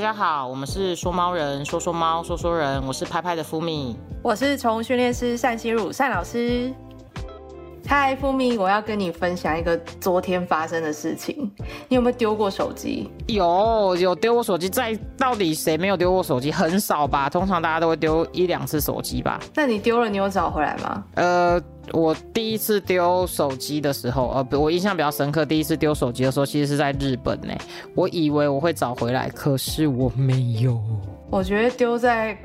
大家好，我们是说猫人，说说猫，说说人，我是拍拍的福米，我是宠物训练师单心如单老师。嗨，福米，我要跟你分享一个昨天发生的事情。你有没有丢过手机？有，有丢过手机。在到底谁没有丢过手机？很少吧，通常大家都会丢一两次手机吧。那你丢了，你有找回来吗？呃，我第一次丢手机的时候，呃，我印象比较深刻。第一次丢手机的时候，其实是在日本呢。我以为我会找回来，可是我没有。我觉得丢在。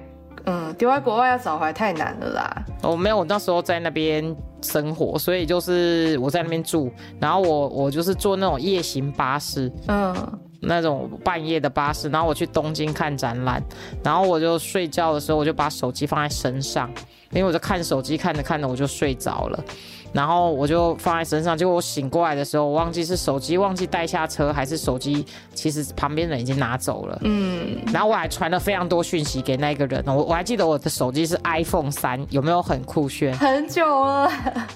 嗯，丢在国外要找回来太难了啦。我没有，我那时候在那边生活，所以就是我在那边住，然后我我就是坐那种夜行巴士，嗯，那种半夜的巴士，然后我去东京看展览，然后我就睡觉的时候我就把手机放在身上，因为我就看手机看着看着我就睡着了。然后我就放在身上，结果我醒过来的时候，我忘记是手机忘记带下车，还是手机其实旁边人已经拿走了。嗯，然后我还传了非常多讯息给那个人，我我还记得我的手机是 iPhone 三，有没有很酷炫？很久了。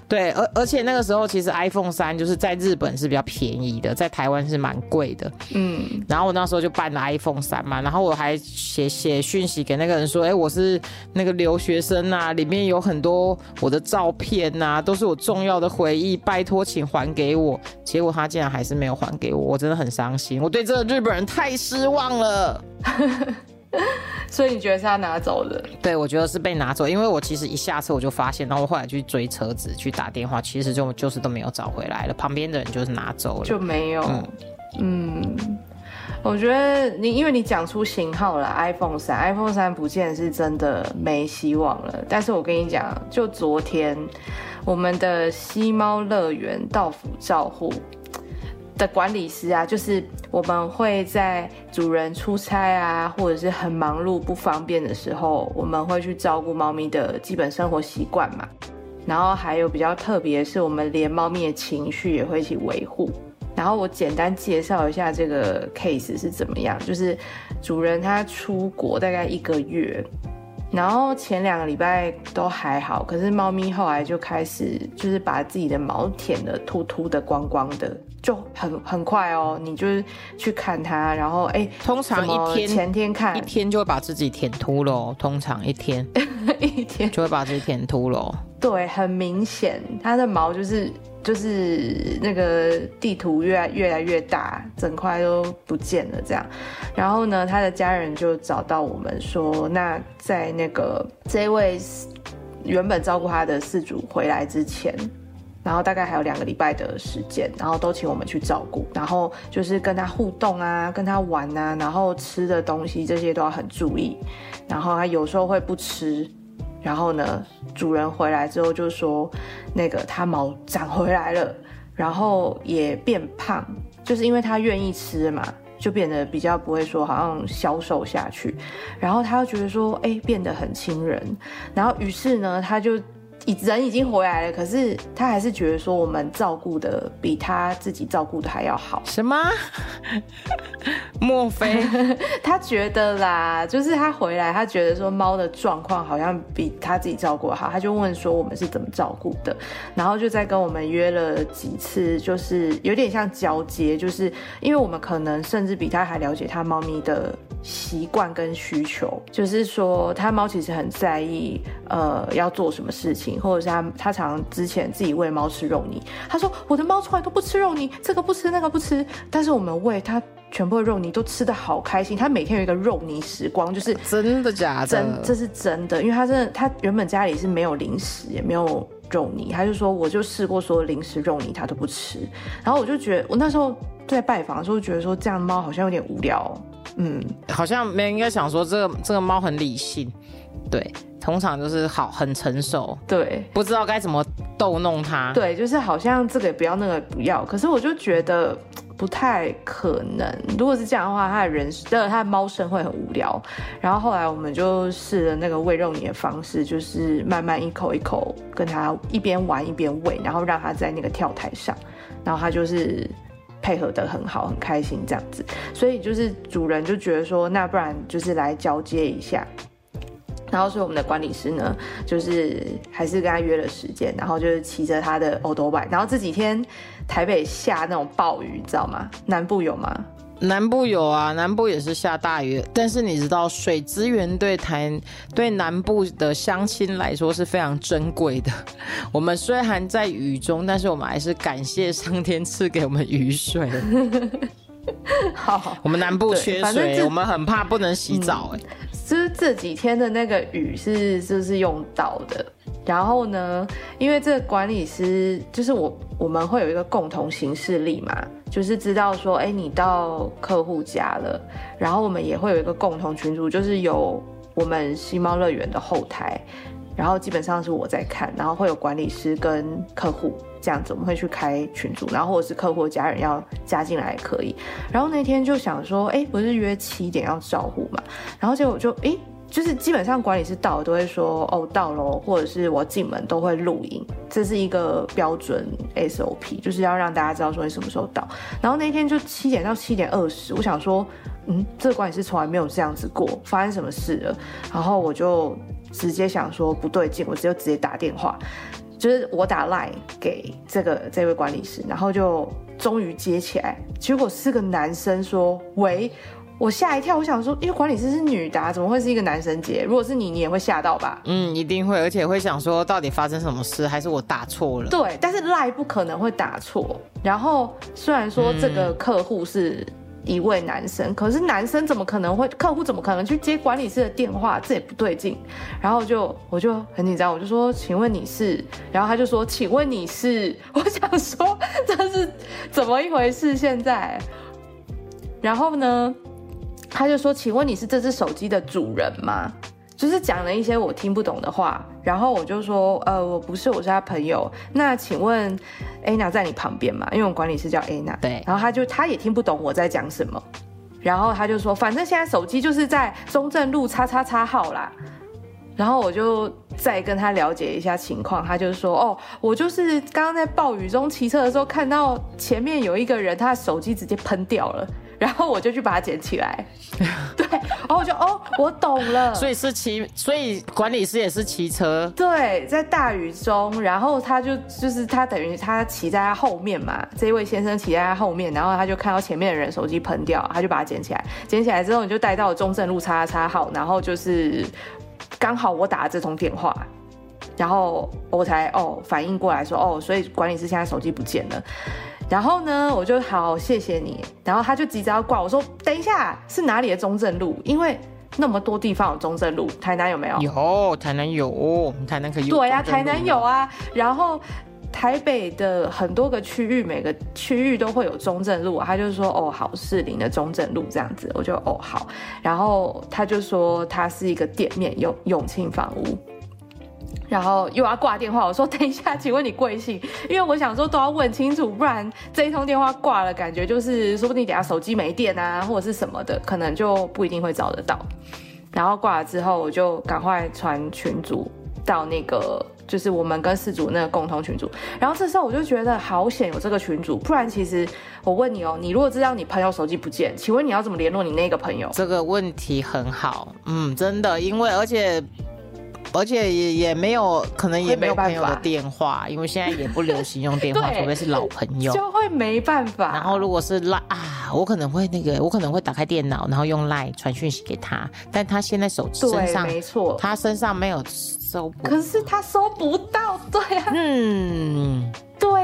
对，而而且那个时候其实 iPhone 三就是在日本是比较便宜的，在台湾是蛮贵的。嗯，然后我那时候就办了 iPhone 三嘛，然后我还写写讯息给那个人说，哎，我是那个留学生啊，里面有很多我的照片呐，都是我。重要的回忆，拜托，请还给我。结果他竟然还是没有还给我，我真的很伤心。我对这个日本人太失望了。所以你觉得是他拿走的？对，我觉得是被拿走，因为我其实一下车我就发现，然后我后来去追车子去打电话，其实就就是都没有找回来了。旁边的人就是拿走了，就没有。嗯。我觉得你，因为你讲出型号了，iPhone 三，iPhone 三不见是真的没希望了。但是我跟你讲，就昨天，我们的吸猫乐园到府照护的管理师啊，就是我们会在主人出差啊，或者是很忙碌不方便的时候，我们会去照顾猫咪的基本生活习惯嘛。然后还有比较特别，是我们连猫咪的情绪也会一起维护。然后我简单介绍一下这个 case 是怎么样，就是主人他出国大概一个月，然后前两个礼拜都还好，可是猫咪后来就开始就是把自己的毛舔的秃秃的、光光的，就很很快哦。你就是去看它，然后哎，通常一天前天看一天就会把自己舔秃了，通常一天一天就会把自己舔秃了。对，很明显，它的毛就是。就是那个地图越来越来越大，整块都不见了这样。然后呢，他的家人就找到我们说，那在那个这位原本照顾他的饲主回来之前，然后大概还有两个礼拜的时间，然后都请我们去照顾，然后就是跟他互动啊，跟他玩啊，然后吃的东西这些都要很注意。然后他有时候会不吃。然后呢，主人回来之后就说，那个它毛长回来了，然后也变胖，就是因为它愿意吃嘛，就变得比较不会说好像消瘦下去。然后他又觉得说，哎，变得很亲人。然后于是呢，他就。人已经回来了，可是他还是觉得说我们照顾的比他自己照顾的还要好。什么？莫非 他觉得啦？就是他回来，他觉得说猫的状况好像比他自己照顾好，他就问说我们是怎么照顾的，然后就在跟我们约了几次，就是有点像交接，就是因为我们可能甚至比他还了解他猫咪的习惯跟需求，就是说他猫其实很在意呃要做什么事情。或者是他，他常之前自己喂猫吃肉泥。他说我的猫从来都不吃肉泥，这个不吃那个不吃。但是我们喂它全部的肉泥都吃的好开心，他每天有一个肉泥时光，就是真的假的？真，这是真的，因为他真的，他原本家里是没有零食，也没有肉泥，他就说我就试过所有零食肉泥，他都不吃。然后我就觉得，我那时候在拜访的时候，觉得说这样的猫好像有点无聊。嗯，好像没人应该想说这个这个猫很理性，对。通常就是好很成熟，对，不知道该怎么逗弄它，对，就是好像这个也不要，那个不要。可是我就觉得不太可能。如果是这样的话，它的人的它的猫生会很无聊。然后后来我们就试了那个喂肉泥的方式，就是慢慢一口一口跟它一边玩一边喂，然后让它在那个跳台上，然后它就是配合的很好，很开心这样子。所以就是主人就觉得说，那不然就是来交接一下。然后，所以我们的管理师呢，就是还是跟他约了时间，然后就是骑着他的欧多拜。然后这几天台北下那种暴雨，你知道吗？南部有吗？南部有啊，南部也是下大雨，但是你知道水资源对台对南部的乡亲来说是非常珍贵的。我们虽然在雨中，但是我们还是感谢上天赐给我们雨水。好，我们南部缺水，我们很怕不能洗澡。哎，就是这几天的那个雨是就是用到的。然后呢，因为这个管理师就是我，我们会有一个共同行事历嘛，就是知道说，哎，你到客户家了。然后我们也会有一个共同群组，就是有我们星猫乐园的后台，然后基本上是我在看，然后会有管理师跟客户。这样子我们会去开群组，然后或者是客户家人要加进来也可以。然后那天就想说，哎，不是约七点要招呼嘛？然后结果就，哎，就是基本上管理师到都会说，哦，到了，或者是我进门都会录音，这是一个标准 SOP，就是要让大家知道说你什么时候到。然后那天就七点到七点二十，我想说，嗯，这个管理师从来没有这样子过，发生什么事了？然后我就直接想说不对劲，我就直接打电话。就是我打 line 给这个这位管理师，然后就终于接起来，结果是个男生说：“喂，我吓一跳，我想说，因为管理师是女的，怎么会是一个男生接？如果是你，你也会吓到吧？”嗯，一定会，而且会想说，到底发生什么事，还是我打错了？对，但是 line 不可能会打错。然后虽然说这个客户是。一位男生，可是男生怎么可能会客户怎么可能去接管理师的电话？这也不对劲。然后就我就很紧张，我就说：“请问你是？”然后他就说：“请问你是？” 我想说这是怎么一回事？现在，然后呢，他就说：“请问你是这只手机的主人吗？”就是讲了一些我听不懂的话，然后我就说，呃，我不是，我是他朋友。那请问，Anna 在你旁边吗？因为我们管理师叫 Anna。对。然后他就他也听不懂我在讲什么，然后他就说，反正现在手机就是在中正路叉叉叉号啦。然后我就再跟他了解一下情况，他就说，哦，我就是刚刚在暴雨中骑车的时候，看到前面有一个人，他的手机直接喷掉了。然后我就去把它捡起来，对，然后我就哦，我懂了，所以是骑，所以管理师也是骑车，对，在大雨中，然后他就就是他等于他骑在他后面嘛，这位先生骑在他后面，然后他就看到前面的人手机喷掉，他就把它捡起来，捡起来之后你就带到中正路叉叉号，然后就是刚好我打了这通电话，然后我才哦反应过来说哦，所以管理师现在手机不见了。然后呢，我就好谢谢你。然后他就急着要挂，我说等一下是哪里的中正路？因为那么多地方有中正路，台南有没有？有，台南有，台南可以。对呀，台南有啊。然后台北的很多个区域，每个区域都会有中正路。他就说哦，好士林的中正路这样子，我就哦好。然后他就说他是一个店面，永永庆房屋。然后又要挂电话，我说等一下，请问你贵姓？因为我想说都要问清楚，不然这一通电话挂了，感觉就是说不定等下手机没电啊，或者是什么的，可能就不一定会找得到。然后挂了之后，我就赶快传群组到那个就是我们跟四组那个共同群组。然后这时候我就觉得好险有这个群组，不然其实我问你哦，你如果知道你朋友手机不见，请问你要怎么联络你那个朋友？这个问题很好，嗯，真的，因为而且。而且也也没有，可能也没有朋友的电话，因为现在也不流行用电话，除非是老朋友，就会没办法。然后如果是赖啊，我可能会那个，我可能会打开电脑，然后用赖传讯息给他，但他现在手机身上没错，他身上没有收，可是他收不到，对啊，嗯。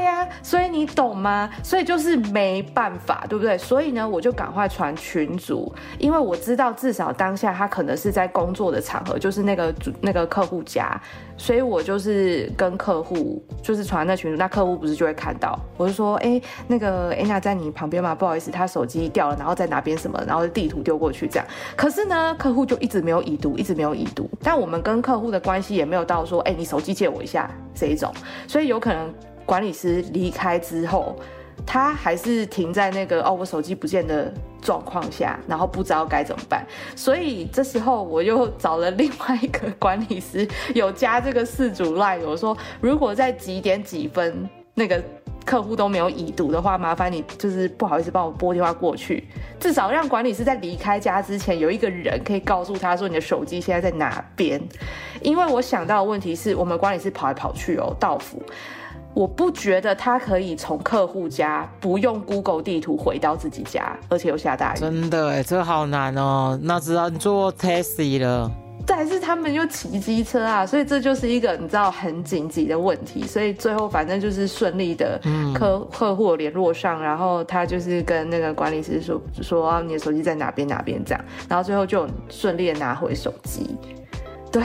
对呀，所以你懂吗？所以就是没办法，对不对？所以呢，我就赶快传群组，因为我知道至少当下他可能是在工作的场合，就是那个主那个客户家，所以我就是跟客户就是传那群组，那客户不是就会看到，我就说，哎，那个安娜在你旁边吗？不好意思，他手机掉了，然后在哪边什么，然后地图丢过去这样。可是呢，客户就一直没有已读，一直没有已读，但我们跟客户的关系也没有到说，哎，你手机借我一下这一种，所以有可能。管理师离开之后，他还是停在那个哦，我手机不见的状况下，然后不知道该怎么办。所以这时候我又找了另外一个管理师，有加这个四组 line，我说如果在几点几分那个客户都没有已读的话，麻烦你就是不好意思帮我拨电话过去，至少让管理师在离开家之前有一个人可以告诉他说你的手机现在在哪边。因为我想到的问题是我们管理师跑来跑去哦，到府。我不觉得他可以从客户家不用 Google 地图回到自己家，而且又下大雨。真的哎，这好难哦。那知道你坐 taxi 了，但是他们又骑机车啊，所以这就是一个你知道很紧急的问题。所以最后反正就是顺利的客客户联络上，然后他就是跟那个管理师说说你的手机在哪边哪边这样，然后最后就顺利的拿回手机。对，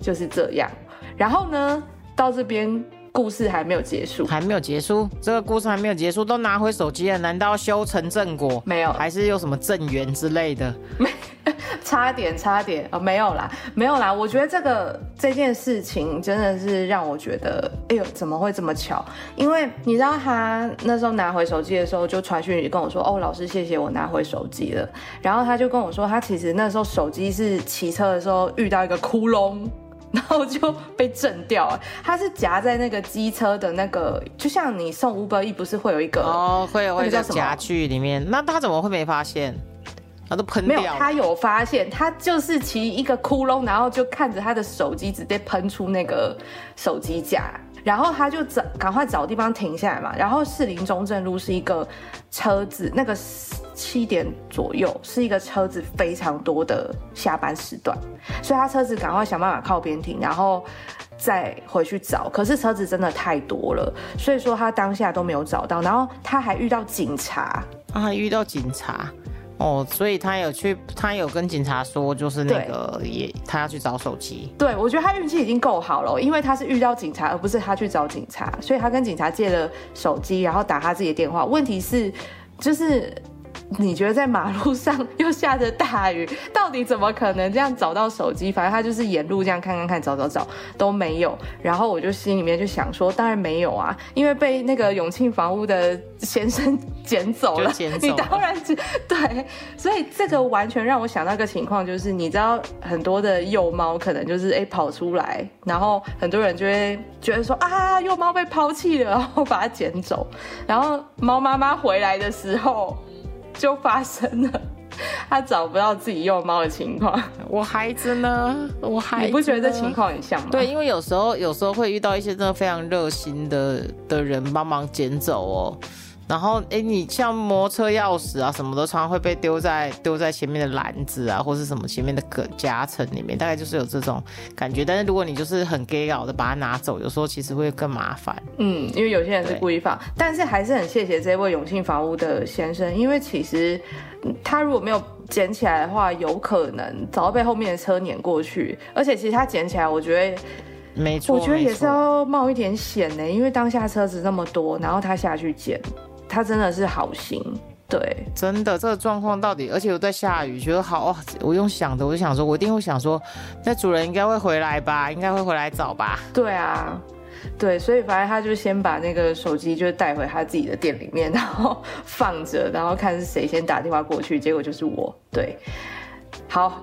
就是这样。然后呢，到这边。故事还没有结束，还没有结束，这个故事还没有结束，都拿回手机了，难道修成正果？没有，还是有什么正缘之类的？没，差点，差点哦，没有啦，没有啦。我觉得这个这件事情真的是让我觉得，哎呦，怎么会这么巧？因为你知道他那时候拿回手机的时候，就传讯跟我说，哦，老师，谢谢我拿回手机了。然后他就跟我说，他其实那时候手机是骑车的时候遇到一个窟窿。然后就被震掉了，它是夹在那个机车的那个，就像你送五百亿不是会有一个哦，会有一个夹具里面，那他怎么会没发现？他都喷掉，没有，他有发现，他就是骑一个窟窿，然后就看着他的手机直接喷出那个手机架。然后他就找赶快找地方停下来嘛。然后士林中正路是一个车子，那个七点左右是一个车子非常多的下班时段，所以他车子赶快想办法靠边停，然后再回去找。可是车子真的太多了，所以说他当下都没有找到。然后他还遇到警察，他还遇到警察。哦，所以他有去，他有跟警察说，就是那个也他要去找手机。对，我觉得他运气已经够好了，因为他是遇到警察，而不是他去找警察，所以他跟警察借了手机，然后打他自己的电话。问题是，就是。你觉得在马路上又下着大雨，到底怎么可能这样找到手机？反正他就是沿路这样看看看，找找找都没有。然后我就心里面就想说，当然没有啊，因为被那个永庆房屋的先生捡走了。你当然对，所以这个完全让我想到一个情况，就是你知道很多的幼猫可能就是哎跑出来，然后很多人就会觉得说啊幼猫被抛弃了，然后把它捡走，然后猫妈妈回来的时候。就发生了，他找不到自己幼猫的情况。我孩子呢？我孩子，你不觉得这情况很像吗？对，因为有时候有时候会遇到一些真的非常热心的的人帮忙捡走哦。然后，哎，你像摩托车钥匙啊，什么都常常会被丢在丢在前面的篮子啊，或是什么前面的隔夹层里面，大概就是有这种感觉。但是如果你就是很 gay 佬的把它拿走，有时候其实会更麻烦。嗯，因为有些人是故意放，但是还是很谢谢这位永庆房屋的先生，因为其实他如果没有捡起来的话，有可能早被后面的车碾过去。而且其实他捡起来，我觉得没错，我觉得也是要冒一点险呢，因为当下车子那么多，然后他下去捡。他真的是好心，对，真的这个状况到底，而且又在下雨，觉得好，我用想的，我就想说，我一定会想说，那主人应该会回来吧，应该会回来找吧。对啊，对，所以反正他就先把那个手机就带回他自己的店里面，然后放着，然后看是谁先打电话过去，结果就是我。对，好，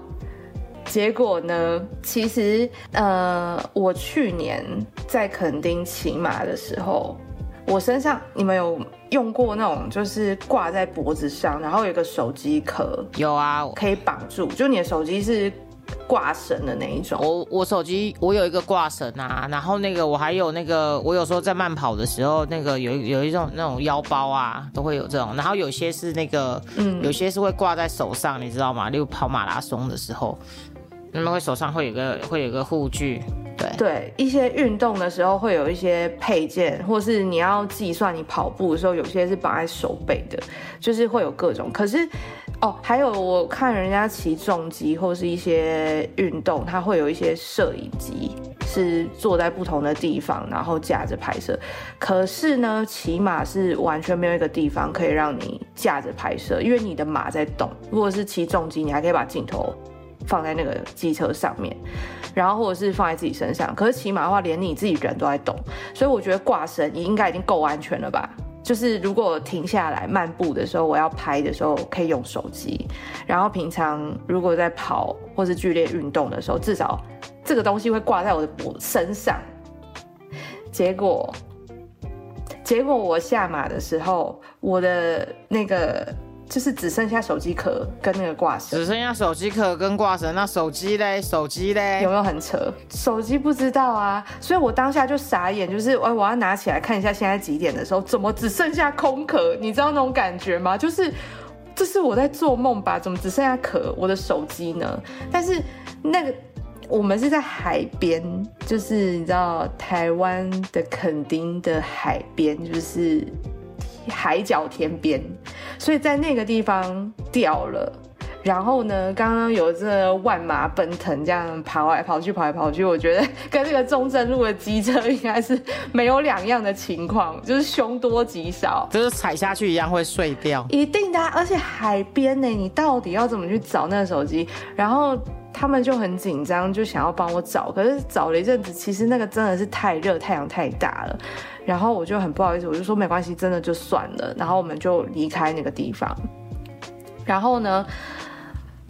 结果呢，其实呃，我去年在垦丁骑马的时候。我身上，你们有用过那种就是挂在脖子上，然后有一个手机壳，有啊，可以绑住，就你的手机是挂绳的那一种。我我手机我有一个挂绳啊，然后那个我还有那个，我有时候在慢跑的时候，那个有有一种那种腰包啊，都会有这种，然后有些是那个，嗯，有些是会挂在手上，你知道吗？例如跑马拉松的时候。他们会手上会有个会有个护具，对，一些运动的时候会有一些配件，或是你要计算你跑步的时候，有些是绑在手背的，就是会有各种。可是哦，还有我看人家骑重机或是一些运动，它会有一些摄影机是坐在不同的地方，然后架着拍摄。可是呢，骑马是完全没有一个地方可以让你架着拍摄，因为你的马在动。如果是骑重机，你还可以把镜头。放在那个机车上面，然后或者是放在自己身上。可是骑马的话，连你自己人都在动，所以我觉得挂绳你应该已经够安全了吧？就是如果停下来漫步的时候，我要拍的时候可以用手机。然后平常如果在跑或是剧烈运动的时候，至少这个东西会挂在我的脖身上。结果，结果我下马的时候，我的那个就是只剩下手机壳跟那个挂绳，只剩下手机壳跟挂绳。那手机嘞？手机嘞？有没有很扯？手机不知道啊，所以我当下就傻眼，就是哎，我要拿起来看一下现在几点的时候，怎么只剩下空壳？你知道那种感觉吗？就是这是我在做梦吧？怎么只剩下壳？我的手机呢？但是那个我们是在海边，就是你知道台湾的垦丁的海边，就是。海角天边，所以在那个地方掉了。然后呢，刚刚有这万马奔腾，这样跑来跑去，跑来跑去，我觉得跟这个中正路的机车应该是没有两样的情况，就是凶多吉少，就是踩下去一样会碎掉。一定的，而且海边呢，你到底要怎么去找那个手机？然后他们就很紧张，就想要帮我找，可是找了一阵子，其实那个真的是太热，太阳太大了。然后我就很不好意思，我就说没关系，真的就算了。然后我们就离开那个地方。然后呢，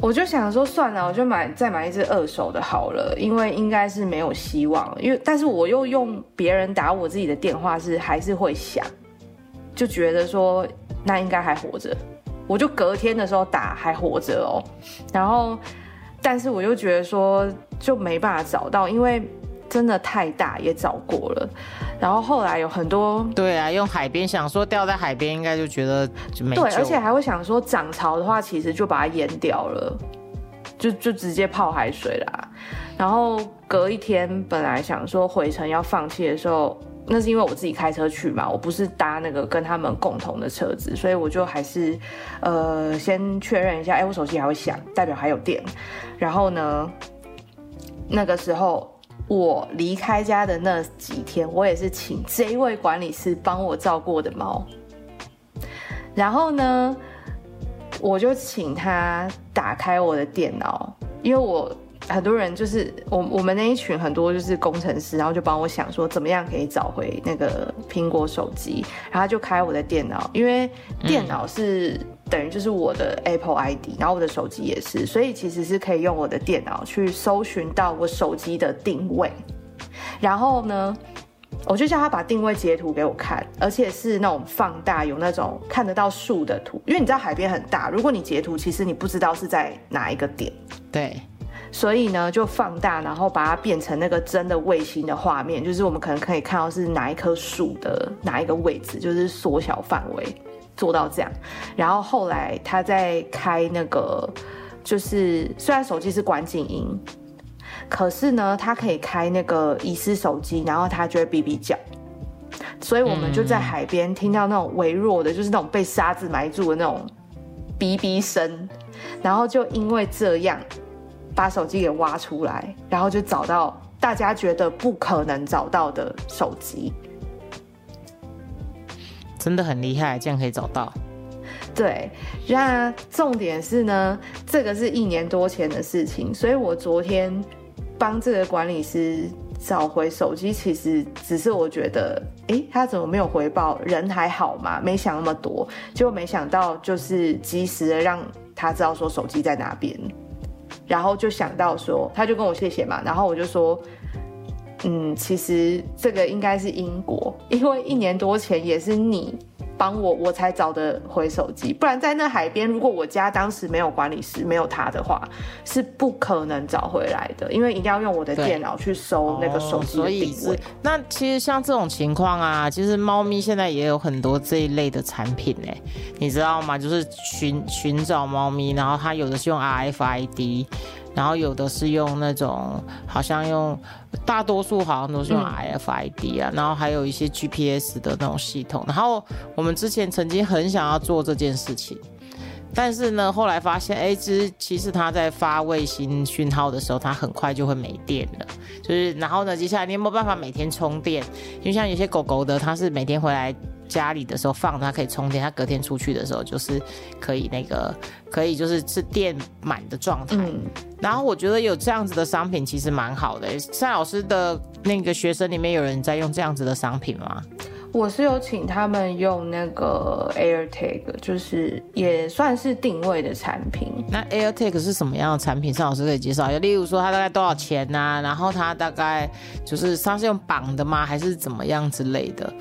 我就想说算了，我就买再买一只二手的好了，因为应该是没有希望。因为但是我又用别人打我自己的电话是还是会响，就觉得说那应该还活着。我就隔天的时候打还活着哦。然后，但是我又觉得说就没办法找到，因为。真的太大，也找过了，然后后来有很多对啊，用海边想说掉在海边应该就觉得就没对，而且还会想说涨潮的话，其实就把它淹掉了，就就直接泡海水啦。然后隔一天本来想说回程要放弃的时候，那是因为我自己开车去嘛，我不是搭那个跟他们共同的车子，所以我就还是呃先确认一下，哎，我手机还会响，代表还有电。然后呢，那个时候。我离开家的那几天，我也是请这一位管理师帮我照顾我的猫。然后呢，我就请他打开我的电脑，因为我很多人就是我我们那一群很多就是工程师，然后就帮我想说怎么样可以找回那个苹果手机，然后就开我的电脑，因为电脑是。等于就是我的 Apple ID，然后我的手机也是，所以其实是可以用我的电脑去搜寻到我手机的定位。然后呢，我就叫他把定位截图给我看，而且是那种放大，有那种看得到树的图。因为你知道海边很大，如果你截图，其实你不知道是在哪一个点。对，所以呢就放大，然后把它变成那个真的卫星的画面，就是我们可能可以看到是哪一棵树的哪一个位置，就是缩小范围。做到这样，然后后来他在开那个，就是虽然手机是关静音，可是呢，他可以开那个遗失手机，然后他就会哔哔叫，所以我们就在海边听到那种微弱的，就是那种被沙子埋住的那种哔哔声，然后就因为这样把手机给挖出来，然后就找到大家觉得不可能找到的手机。真的很厉害，这样可以找到。对，那重点是呢，这个是一年多前的事情，所以我昨天帮这个管理师找回手机，其实只是我觉得，哎，他怎么没有回报？人还好嘛？没想那么多，结果没想到就是及时的让他知道说手机在哪边，然后就想到说，他就跟我谢谢嘛，然后我就说。嗯，其实这个应该是因果，因为一年多前也是你帮我，我才找的回手机，不然在那海边，如果我家当时没有管理师，没有他的话，是不可能找回来的，因为一定要用我的电脑去搜那个手机的定位。那其实像这种情况啊，其实猫咪现在也有很多这一类的产品呢，你知道吗？就是寻寻找猫咪，然后它有的是用 RFID。然后有的是用那种，好像用，大多数好像都是用 RFID 啊，然后还有一些 GPS 的那种系统。然后我们之前曾经很想要做这件事情，但是呢，后来发现，哎，其实其实它在发卫星讯号的时候，它很快就会没电了。就是，然后呢，接下来你有没有办法每天充电？因为像有些狗狗的，它是每天回来。家里的时候放它可以充电，它隔天出去的时候就是可以那个可以就是是电满的状态。然后我觉得有这样子的商品其实蛮好的。蔡老师的那个学生里面有人在用这样子的商品吗？我是有请他们用那个 AirTag，就是也算是定位的产品。那 AirTag 是什么样的产品？蔡老师可以介绍一下。例如说它大概多少钱啊？然后它大概就是它是用绑的吗？还是怎么样之类的？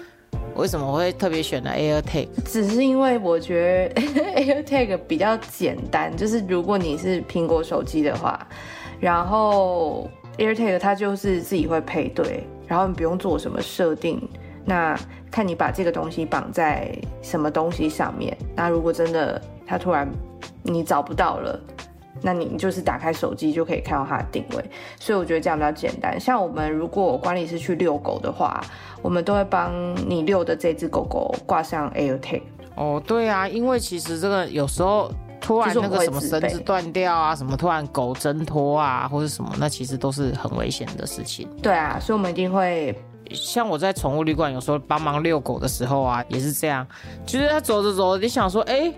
为什么会特别选了 AirTag？只是因为我觉得 AirTag 比较简单，就是如果你是苹果手机的话，然后 AirTag 它就是自己会配对，然后你不用做什么设定。那看你把这个东西绑在什么东西上面。那如果真的它突然你找不到了，那你就是打开手机就可以看到它的定位。所以我觉得这样比较简单。像我们如果管理师去遛狗的话，我们都会帮你遛的这只狗狗挂上 AirTag。哦，对啊，因为其实这个有时候突然那个什么绳子断掉啊，什么突然狗挣脱啊，或者什么，那其实都是很危险的事情。对啊，所以我们一定会。像我在宠物旅馆有时候帮忙遛狗的时候啊，也是这样，就是它走着走着，你想说，哎。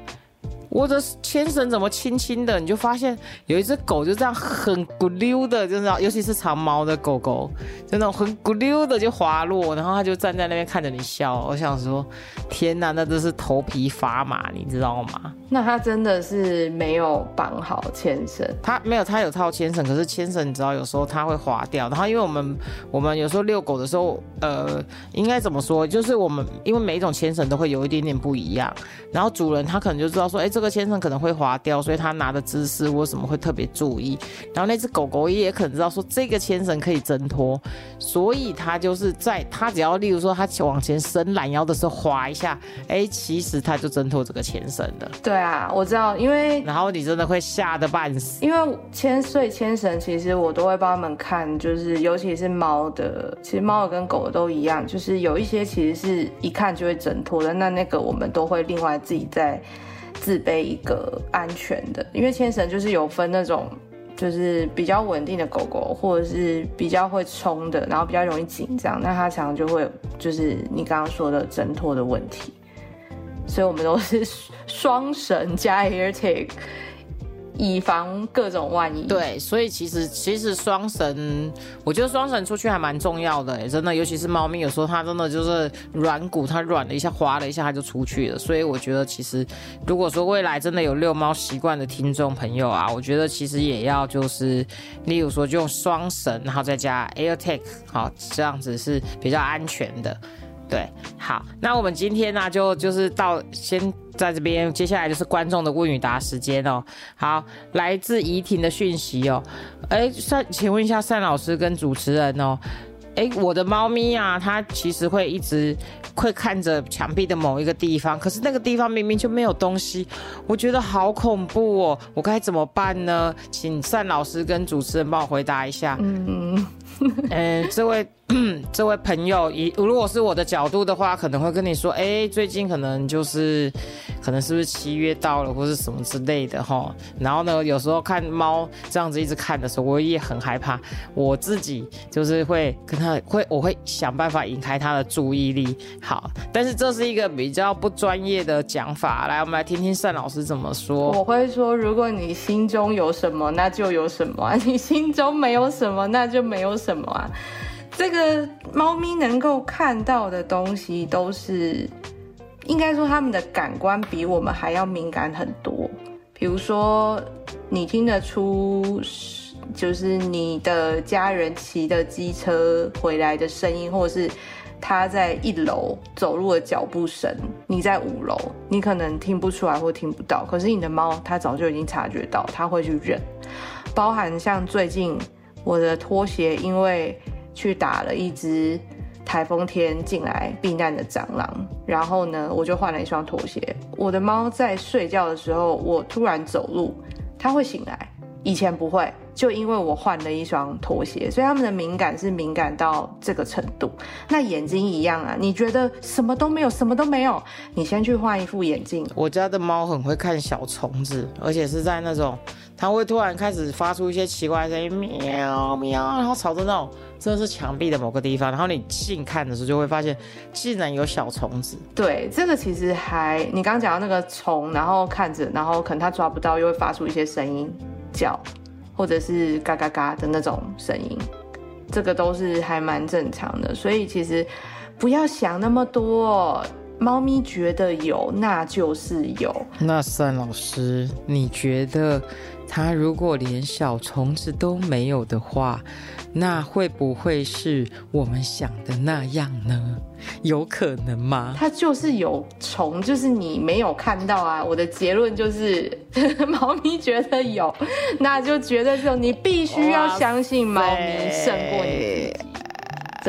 我的牵绳怎么轻轻的？你就发现有一只狗就这样很咕溜的，就是尤其是长毛的狗狗，就那种很咕溜的就滑落，然后它就站在那边看着你笑。我想说，天哪，那真是头皮发麻，你知道吗？那它真的是没有绑好牵绳？它没有，它有套牵绳，可是牵绳你知道有时候它会滑掉。然后因为我们我们有时候遛狗的时候，呃，应该怎么说？就是我们因为每一种牵绳都会有一点点不一样，然后主人他可能就知道说，哎。这个牵绳可能会滑掉，所以他拿的姿势或什么会特别注意。然后那只狗狗也可能知道说这个牵绳可以挣脱，所以它就是在它只要例如说它往前伸懒腰的时候滑一下，哎，其实它就挣脱这个牵绳的。对啊，我知道，因为然后你真的会吓得半死。因为牵碎牵绳，其实我都会帮他们看，就是尤其是猫的，其实猫的跟狗都一样，就是有一些其实是一看就会挣脱的，那那个我们都会另外自己在。自卑一个安全的，因为牵绳就是有分那种，就是比较稳定的狗狗，或者是比较会冲的，然后比较容易紧张，那它常常就会就是你刚刚说的挣脱的问题，所以我们都是 双绳加 AirTag。以防各种万一。对，所以其实其实双绳，我觉得双绳出去还蛮重要的，真的，尤其是猫咪，有时候它真的就是软骨，它软了一下，滑了一下，它就出去了。所以我觉得其实，如果说未来真的有遛猫习惯的听众朋友啊，我觉得其实也要就是，例如说就用双绳，然后再加 AirTag，好，这样子是比较安全的。对，好，那我们今天呢，就就是到先在这边，接下来就是观众的问与答时间哦。好，来自怡婷的讯息哦，哎，善，请问一下单老师跟主持人哦，哎，我的猫咪啊，它其实会一直会看着墙壁的某一个地方，可是那个地方明明就没有东西，我觉得好恐怖哦，我该怎么办呢？请单老师跟主持人帮我回答一下。嗯嗯，这位。这位朋友，以如果是我的角度的话，可能会跟你说，哎，最近可能就是，可能是不是七月到了，或是什么之类的哈。然后呢，有时候看猫这样子一直看的时候，我也很害怕。我自己就是会跟他会，我会想办法引开他的注意力。好，但是这是一个比较不专业的讲法。来，我们来听听单老师怎么说。我会说，如果你心中有什么，那就有什么；你心中没有什么，那就没有什么啊。这个猫咪能够看到的东西，都是应该说它们的感官比我们还要敏感很多。比如说，你听得出，就是你的家人骑的机车回来的声音，或者是他在一楼走路的脚步声，你在五楼，你可能听不出来或听不到。可是你的猫，它早就已经察觉到，它会去认。包含像最近我的拖鞋，因为去打了一只台风天进来避难的蟑螂，然后呢，我就换了一双拖鞋。我的猫在睡觉的时候，我突然走路，它会醒来，以前不会，就因为我换了一双拖鞋，所以它们的敏感是敏感到这个程度。那眼睛一样啊，你觉得什么都没有，什么都没有，你先去换一副眼镜。我家的猫很会看小虫子，而且是在那种，它会突然开始发出一些奇怪的声音，喵喵，然后吵着那种。这是墙壁的某个地方，然后你近看的时候就会发现，竟然有小虫子。对，这个其实还你刚刚讲到那个虫，然后看着，然后可能它抓不到，又会发出一些声音叫，或者是嘎嘎嘎的那种声音，这个都是还蛮正常的。所以其实不要想那么多，猫咪觉得有，那就是有。那三老师，你觉得它如果连小虫子都没有的话，那会不会是我们想的那样呢？有可能吗？它就是有虫，就是你没有看到啊。我的结论就是，猫咪觉得有，那就觉得有。你必须要相信猫咪胜过你。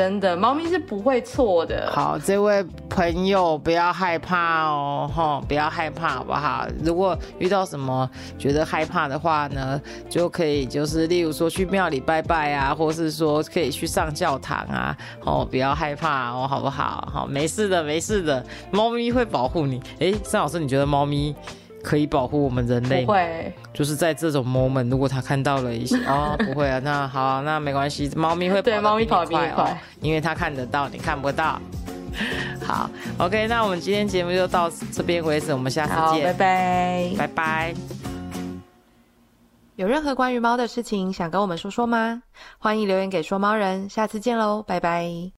真的，猫咪是不会错的。好，这位朋友不要害怕哦，哈，不要害怕，好不好？如果遇到什么觉得害怕的话呢，就可以就是例如说去庙里拜拜啊，或是说可以去上教堂啊，哦，不要害怕哦，好不好？好，没事的，没事的，猫咪会保护你。哎，郑老师，你觉得猫咪？可以保护我们人类，不会，就是在这种 moment，如果他看到了一些 哦，不会啊，那好，那没关系，猫咪会对，猫咪跑比你快，因为它看得到，你看不到。好，OK，那我们今天节目就到这边为止，我们下次见，拜拜，拜拜。有任何关于猫的事情想跟我们说说吗？欢迎留言给说猫人，下次见喽，拜拜。